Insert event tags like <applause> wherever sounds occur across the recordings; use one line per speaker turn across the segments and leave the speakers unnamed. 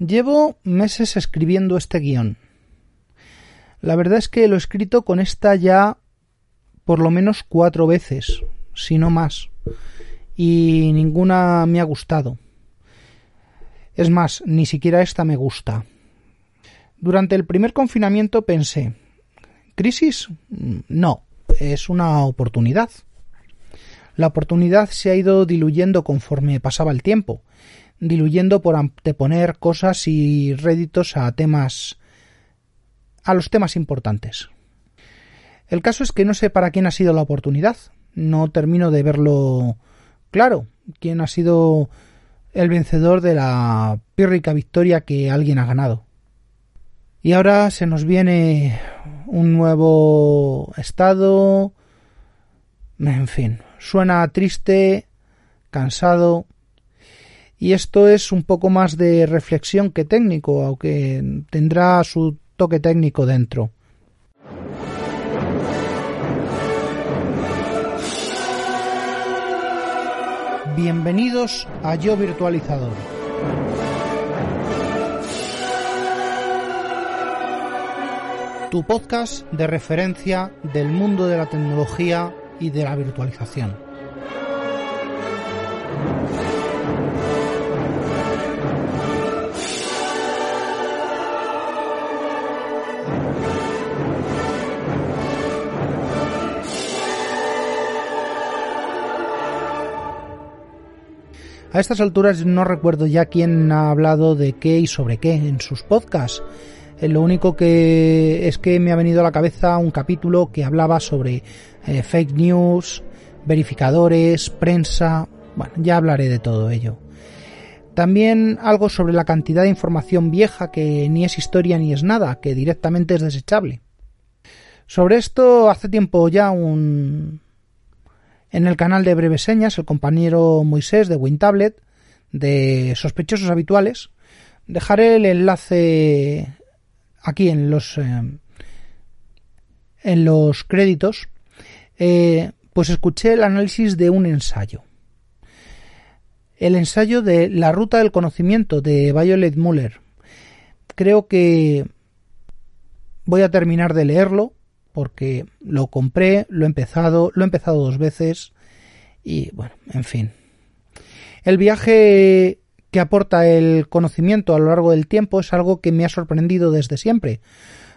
Llevo meses escribiendo este guion. La verdad es que lo he escrito con esta ya por lo menos cuatro veces, si no más, y ninguna me ha gustado. Es más, ni siquiera esta me gusta. Durante el primer confinamiento pensé, ¿crisis? No, es una oportunidad. La oportunidad se ha ido diluyendo conforme pasaba el tiempo, diluyendo por anteponer cosas y réditos a temas a los temas importantes. El caso es que no sé para quién ha sido la oportunidad. No termino de verlo claro. ¿Quién ha sido el vencedor de la pírrica victoria que alguien ha ganado? Y ahora se nos viene un nuevo estado. En fin, suena triste, cansado, y esto es un poco más de reflexión que técnico, aunque tendrá su toque técnico dentro. Bienvenidos a Yo Virtualizador. Tu podcast de referencia del mundo de la tecnología y de la virtualización. A estas alturas no recuerdo ya quién ha hablado de qué y sobre qué en sus podcasts. Eh, lo único que es que me ha venido a la cabeza un capítulo que hablaba sobre eh, fake news, verificadores, prensa. Bueno, ya hablaré de todo ello. También algo sobre la cantidad de información vieja que ni es historia ni es nada, que directamente es desechable. Sobre esto hace tiempo ya un, en el canal de Breves Señas, el compañero Moisés de WinTablet, de Sospechosos Habituales. Dejaré el enlace aquí en los, eh, en los créditos. Eh, pues escuché el análisis de un ensayo. El ensayo de La ruta del conocimiento de Violet Muller. Creo que voy a terminar de leerlo porque lo compré, lo he empezado, lo he empezado dos veces y bueno, en fin. El viaje que aporta el conocimiento a lo largo del tiempo es algo que me ha sorprendido desde siempre,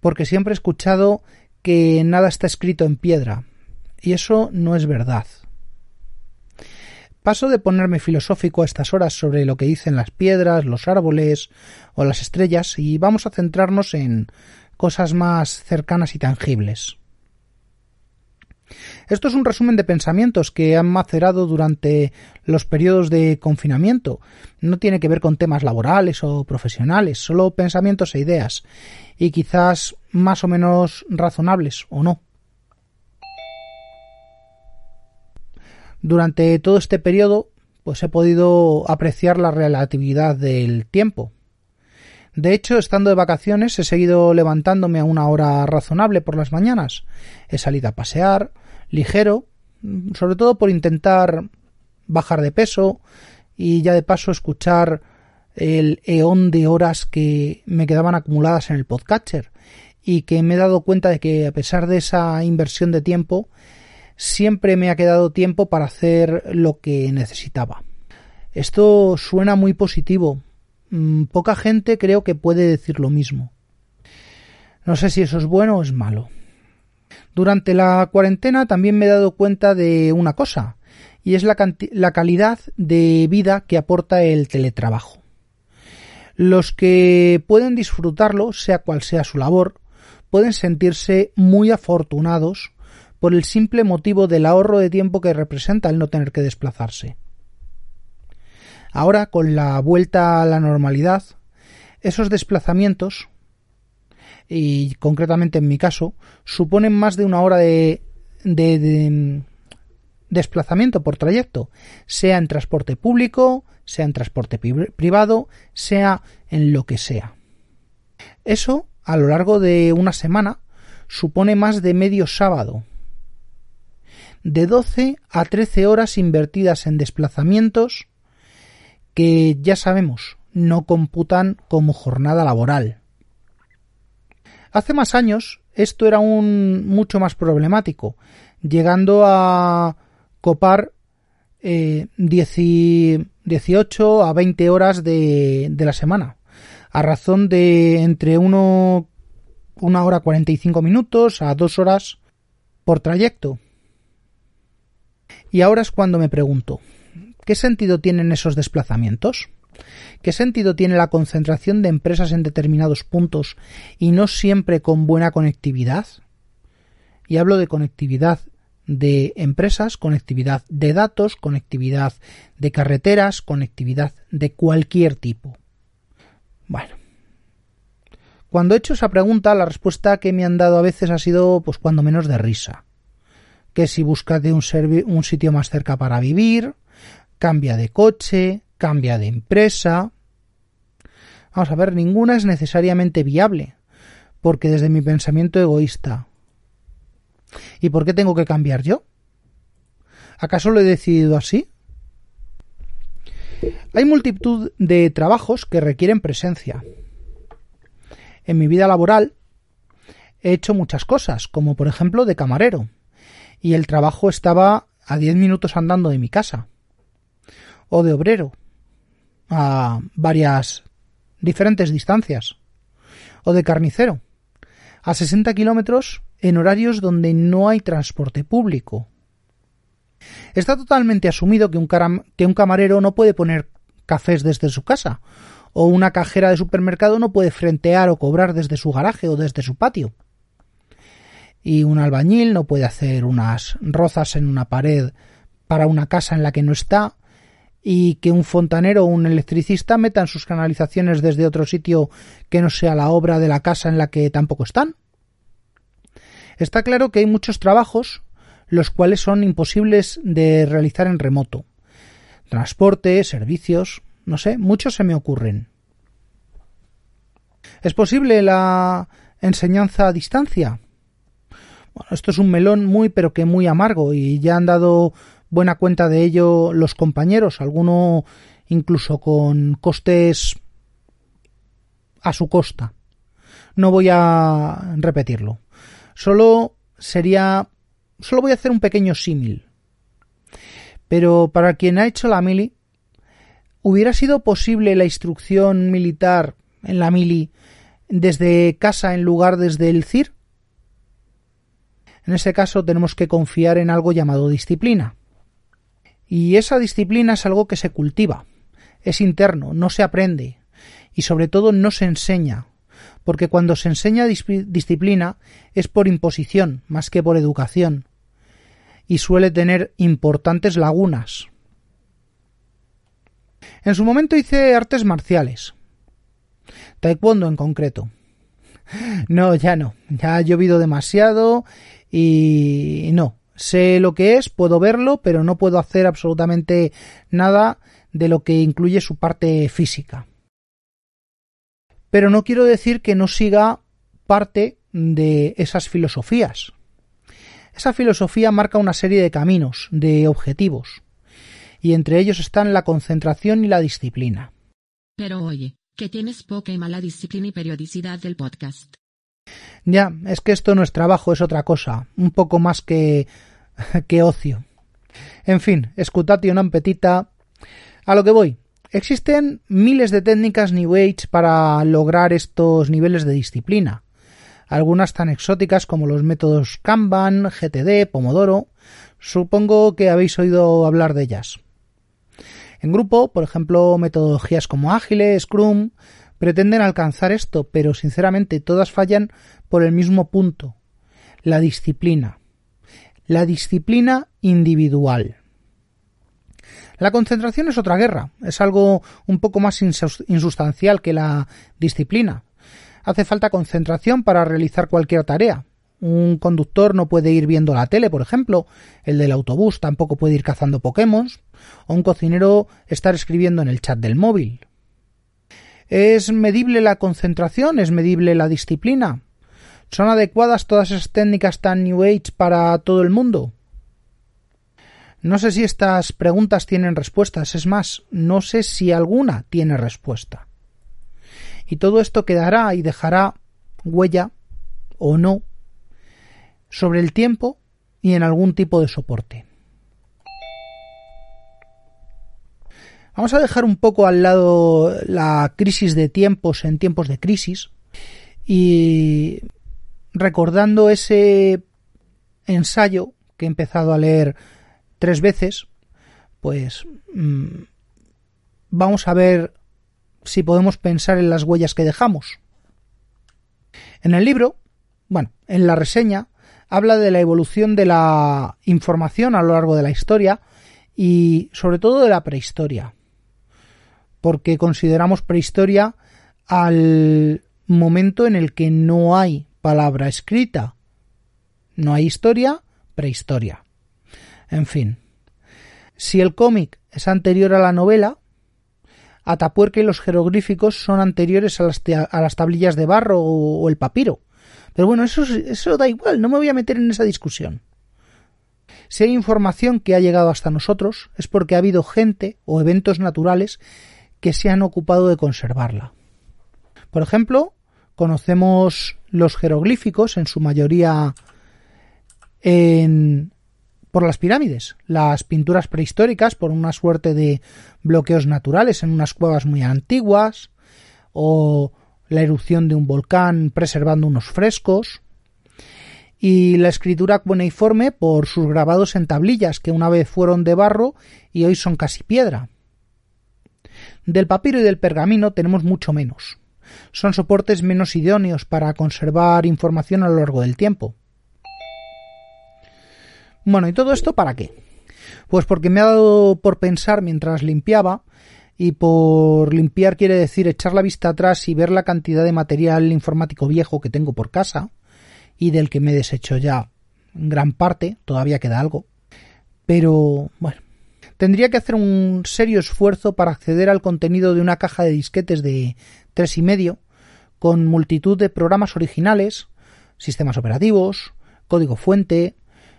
porque siempre he escuchado que nada está escrito en piedra, y eso no es verdad. Paso de ponerme filosófico a estas horas sobre lo que dicen las piedras, los árboles o las estrellas y vamos a centrarnos en cosas más cercanas y tangibles. Esto es un resumen de pensamientos que han macerado durante los periodos de confinamiento. No tiene que ver con temas laborales o profesionales, solo pensamientos e ideas, y quizás más o menos razonables o no. Durante todo este periodo, pues he podido apreciar la relatividad del tiempo, de hecho, estando de vacaciones, he seguido levantándome a una hora razonable por las mañanas. He salido a pasear, ligero, sobre todo por intentar bajar de peso y ya de paso escuchar el eón de horas que me quedaban acumuladas en el podcatcher y que me he dado cuenta de que a pesar de esa inversión de tiempo siempre me ha quedado tiempo para hacer lo que necesitaba. Esto suena muy positivo, Mm, poca gente creo que puede decir lo mismo. No sé si eso es bueno o es malo. Durante la cuarentena también me he dado cuenta de una cosa, y es la, la calidad de vida que aporta el teletrabajo. Los que pueden disfrutarlo, sea cual sea su labor, pueden sentirse muy afortunados por el simple motivo del ahorro de tiempo que representa el no tener que desplazarse. Ahora, con la vuelta a la normalidad, esos desplazamientos, y concretamente en mi caso, suponen más de una hora de, de, desplazamiento por trayecto, sea en transporte público, sea en transporte privado, sea en lo que sea. Eso, a lo largo de una semana, supone más de medio sábado. De 12 a 13 horas invertidas en desplazamientos que ya sabemos no computan como jornada laboral. Hace más años esto era un mucho más problemático, llegando a copar eh, 18 a 20 horas de, de, la semana, a razón de entre uno, una hora 45 minutos a dos horas por trayecto. Y ahora es cuando me pregunto, ¿qué sentido tienen esos desplazamientos? ¿Qué sentido tiene la concentración de empresas en determinados puntos y no siempre con buena conectividad? Y hablo de conectividad de empresas, conectividad de datos, conectividad de carreteras, conectividad de cualquier tipo. Bueno. Cuando he hecho esa pregunta, la respuesta que me han dado a veces ha sido, pues, cuando menos de risa. Que si buscas un sitio más cerca para vivir, cambia de coche, cambia de empresa. Vamos a ver, ninguna es necesariamente viable, porque desde mi pensamiento egoísta. ¿Y por qué tengo que cambiar yo? ¿Acaso lo he decidido así? Hay multitud de trabajos que requieren presencia. En mi vida laboral he hecho muchas cosas, como por ejemplo de camarero, y el trabajo estaba a diez minutos andando de mi casa, o de obrero, a varias diferentes distancias. O de carnicero, a 60 kilómetros en horarios donde no hay transporte público. Está totalmente asumido que un, que un camarero no puede poner cafés desde su casa, o una cajera de supermercado no puede frentear o cobrar desde su garaje o desde su patio. Y un albañil no puede hacer unas rozas en una pared para una casa en la que no está, y que un fontanero o un electricista metan sus canalizaciones desde otro sitio que no sea la obra de la casa en la que tampoco están. Está claro que hay muchos trabajos los cuales son imposibles de realizar en remoto. Transporte, servicios, no sé, muchos se me ocurren. ¿Es posible la enseñanza a distancia? Bueno, esto es un melón muy pero que muy amargo y ya han dado buena cuenta de ello los compañeros, alguno incluso con costes a su costa. No voy a repetirlo. Solo sería solo voy a hacer un pequeño símil. Pero para quien ha hecho la mili, ¿hubiera sido posible la instrucción militar en la mili desde casa en lugar desde el CIR? En ese caso tenemos que confiar en algo llamado disciplina. Y esa disciplina es algo que se cultiva, es interno, no se aprende y sobre todo no se enseña, porque cuando se enseña disciplina es por imposición más que por educación y suele tener importantes lagunas. En su momento hice artes marciales, taekwondo en concreto. <laughs> No, ya no, ya ha llovido demasiado y no, Sé lo que es, puedo verlo, pero no puedo hacer absolutamente nada de lo que incluye su parte física. Pero no quiero decir que no siga parte de esas filosofías. Esa filosofía marca una serie de caminos, de objetivos, y entre ellos están la concentración y la disciplina.
Pero oye, que tienes poca y mala disciplina y periodicidad del podcast.
Ya, es que esto no es trabajo, es otra cosa, un poco más que <laughs> que ocio. En fin, escutatio non petita. A lo que voy. Existen miles de técnicas New Age para lograr estos niveles de disciplina. Algunas tan exóticas como los métodos Kanban, GTD, Pomodoro. Supongo que habéis oído hablar de ellas. En grupo, por ejemplo, metodologías como Ágile, Scrum, pretenden alcanzar esto, pero sinceramente todas fallan por el mismo punto, la disciplina, la disciplina individual. La concentración es otra guerra, es algo un poco más insustancial que la disciplina. Hace falta concentración para realizar cualquier tarea. Un conductor no puede ir viendo la tele, por ejemplo, el del autobús tampoco puede ir cazando Pokémon, o un cocinero estar escribiendo en el chat del móvil. ¿Es medible la concentración? ¿Es medible la disciplina? ¿Son adecuadas todas esas técnicas tan New Age para todo el mundo? No sé si estas preguntas tienen respuestas, es más, no sé si alguna tiene respuesta. Y todo esto quedará y dejará huella o no sobre el tiempo y en algún tipo de soporte. Vamos a dejar un poco al lado la crisis de tiempos en tiempos de crisis y recordando ese ensayo que he empezado a leer tres veces, pues mm, vamos a ver si podemos pensar en las huellas que dejamos. En el libro, bueno, en la reseña, habla de la evolución de la información a lo largo de la historia y sobre todo de la prehistoria, porque consideramos prehistoria al momento en el que no hay palabra escrita, no hay historia, prehistoria. En fin. Si el cómic es anterior a la novela, Atapuerca y los jeroglíficos son anteriores a las, a las tablillas de barro o, el papiro. Pero bueno, eso, eso da igual, no me voy a meter en esa discusión. Si hay información que ha llegado hasta nosotros es porque ha habido gente o eventos naturales que se han ocupado de conservarla. Por ejemplo, conocemos los jeroglíficos en su mayoría en por las pirámides, las pinturas prehistóricas por una suerte de bloqueos naturales en unas cuevas muy antiguas, o la erupción de un volcán preservando unos frescos, y la escritura cuneiforme por sus grabados en tablillas que una vez fueron de barro y hoy son casi piedra. Del papiro y del pergamino tenemos mucho menos. Son soportes menos idóneos para conservar información a lo largo del tiempo. Bueno, ¿y todo esto para qué? Pues porque me ha dado por pensar mientras limpiaba, y por limpiar quiere decir echar la vista atrás y ver la cantidad de material informático viejo que tengo por casa, y del que me he deshecho ya gran parte, todavía queda algo. Pero, bueno, tendría que hacer un serio esfuerzo para acceder al contenido de una caja de disquetes de tres y medio, con multitud de programas originales, sistemas operativos, código fuente,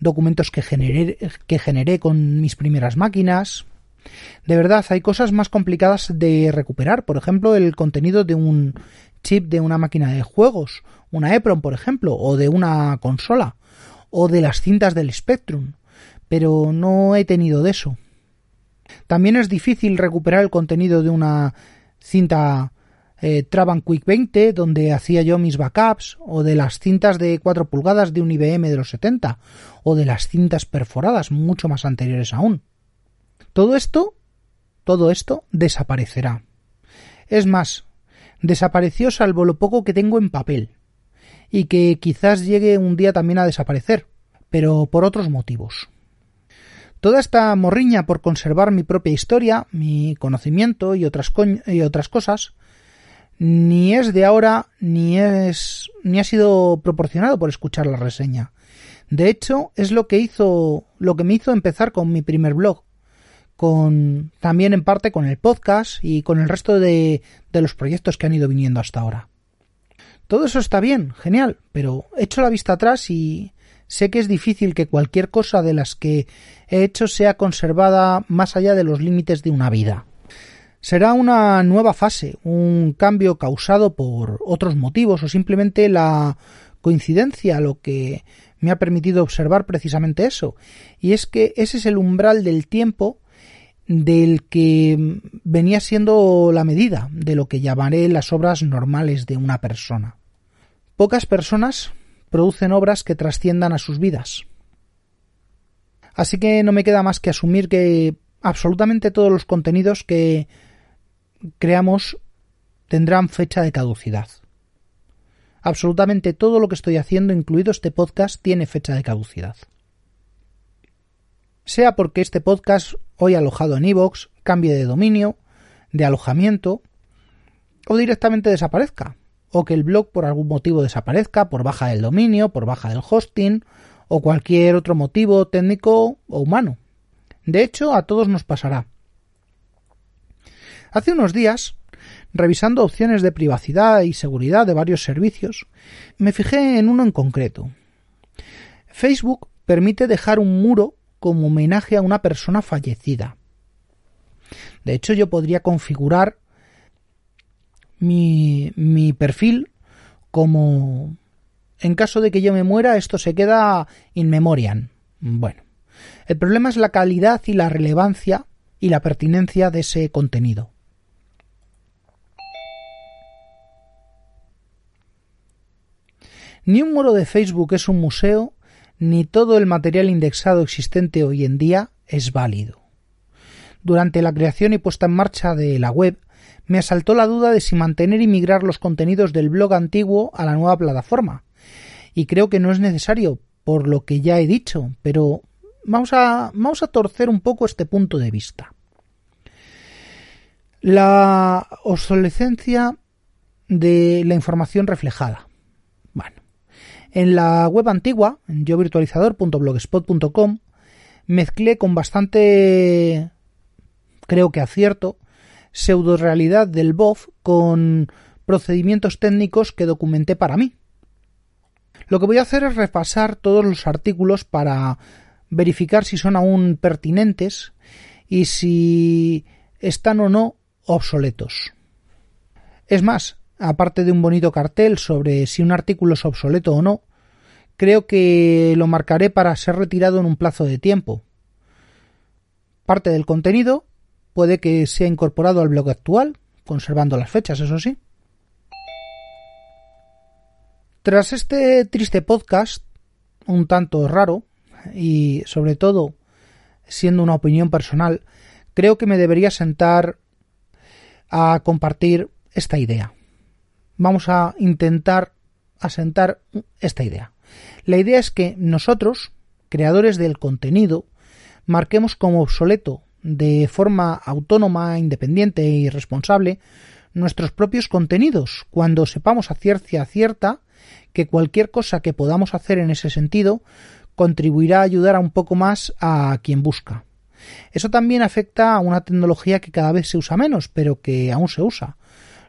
documentos que generé, que generé con mis primeras máquinas. De verdad, hay cosas más complicadas de recuperar, por ejemplo, el contenido de un chip de una máquina de juegos, una EPROM, por ejemplo, o de una consola, o de las cintas del Spectrum, pero no he tenido de eso. También es difícil recuperar el contenido de una cinta eh, Traban Quick 20, donde hacía yo mis backups, o de las cintas de 4 pulgadas de un IBM de los 70, o de las cintas perforadas mucho más anteriores aún. Todo esto, todo esto desaparecerá. Es más, desapareció salvo lo poco que tengo en papel, y que quizás llegue un día también a desaparecer, pero por otros motivos. Toda esta morriña por conservar mi propia historia, mi conocimiento y otras, y otras cosas, ni es de ahora ni es ni ha sido proporcionado por escuchar la reseña. De hecho, es lo que hizo lo que me hizo empezar con mi primer blog, con también en parte con el podcast y con el resto de, de los proyectos que han ido viniendo hasta ahora. Todo eso está bien, genial, pero he hecho la vista atrás y sé que es difícil que cualquier cosa de las que he hecho sea conservada más allá de los límites de una vida. Será una nueva fase, un cambio causado por otros motivos o simplemente la coincidencia lo que me ha permitido observar precisamente eso. Y es que ese es el umbral del tiempo del que venía siendo la medida de lo que llamaré las obras normales de una persona. Pocas personas producen obras que trasciendan a sus vidas. Así que no me queda más que asumir que absolutamente todos los contenidos que creamos tendrán fecha de caducidad. Absolutamente todo lo que estoy haciendo, incluido este podcast, tiene fecha de caducidad. sea porque este podcast, hoy alojado en iVoox, cambie de dominio, de alojamiento, o directamente desaparezca, o que el blog por algún motivo desaparezca, por baja del dominio, por baja del hosting, o cualquier otro motivo técnico o humano. De hecho, a todos nos pasará. Hace unos días, revisando opciones de privacidad y seguridad de varios servicios, me fijé en uno en concreto. Facebook permite dejar un muro como homenaje a una persona fallecida. De hecho, yo podría configurar mi, perfil como en caso de que yo me muera, esto se queda in memoriam. Bueno, el problema es la calidad y la relevancia y la pertinencia de ese contenido. Ni un muro de Facebook es un museo, ni todo el material indexado existente hoy en día es válido. Durante la creación y puesta en marcha de la web, me asaltó la duda de si mantener y migrar los contenidos del blog antiguo a la nueva plataforma. Y creo que no es necesario, por lo que ya he dicho, pero vamos a, vamos a torcer un poco este punto de vista. La obsolescencia de la información reflejada. Bueno, en la web antigua, en yovirtualizador.blogspot.com, mezclé con bastante, creo que acierto, pseudo realidad del BOF con procedimientos técnicos que documenté para mí. Lo que voy a hacer es repasar todos los artículos para verificar si son aún pertinentes y si están o no obsoletos. Es más, aparte de un bonito cartel sobre si un artículo es obsoleto o no, creo que lo marcaré para ser retirado en un plazo de tiempo. Parte del contenido puede que sea incorporado al blog actual, conservando las fechas, eso sí. Tras este triste podcast, un tanto raro, y sobre todo siendo una opinión personal, creo que me debería sentar a compartir esta idea. Vamos a intentar asentar esta idea. La idea es que nosotros, creadores del contenido, marquemos como obsoleto de forma autónoma, independiente y responsable nuestros propios contenidos cuando sepamos a ciencia cierta que cualquier cosa que podamos hacer en ese sentido contribuirá a ayudar a un poco más a quien busca. Eso también afecta a una tecnología que cada vez se usa menos, pero que aún se usa,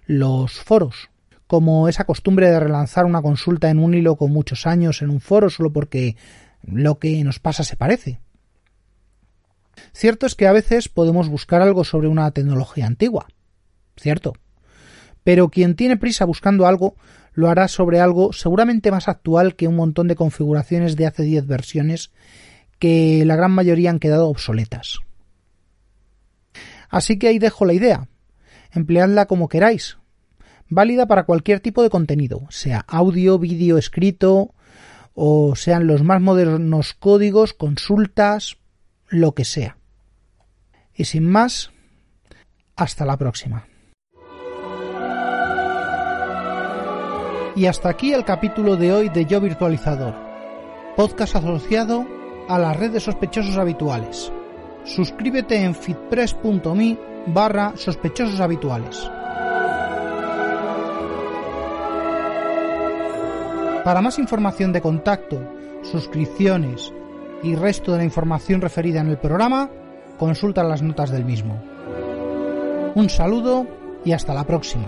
los foros como esa costumbre de relanzar una consulta en un hilo con muchos años en un foro solo porque lo que nos pasa se parece. Cierto es que a veces podemos buscar algo sobre una tecnología antigua, cierto. Pero quien tiene prisa buscando algo lo hará sobre algo seguramente más actual que un montón de configuraciones de hace 10 versiones que la gran mayoría han quedado obsoletas. Así que ahí dejo la idea. Empleadla como queráis, válida para cualquier tipo de contenido, sea audio, vídeo, escrito, o sean los más modernos códigos, consultas, lo que sea. Y sin más, hasta la próxima. Y hasta aquí el capítulo de hoy de Yo Virtualizador, podcast asociado a la red de sospechosos habituales. Suscríbete en fitpress.me barra sospechosos habituales. Para más información de contacto, suscripciones y resto de la información referida en el programa, consulta las notas del mismo. Un saludo y hasta la próxima.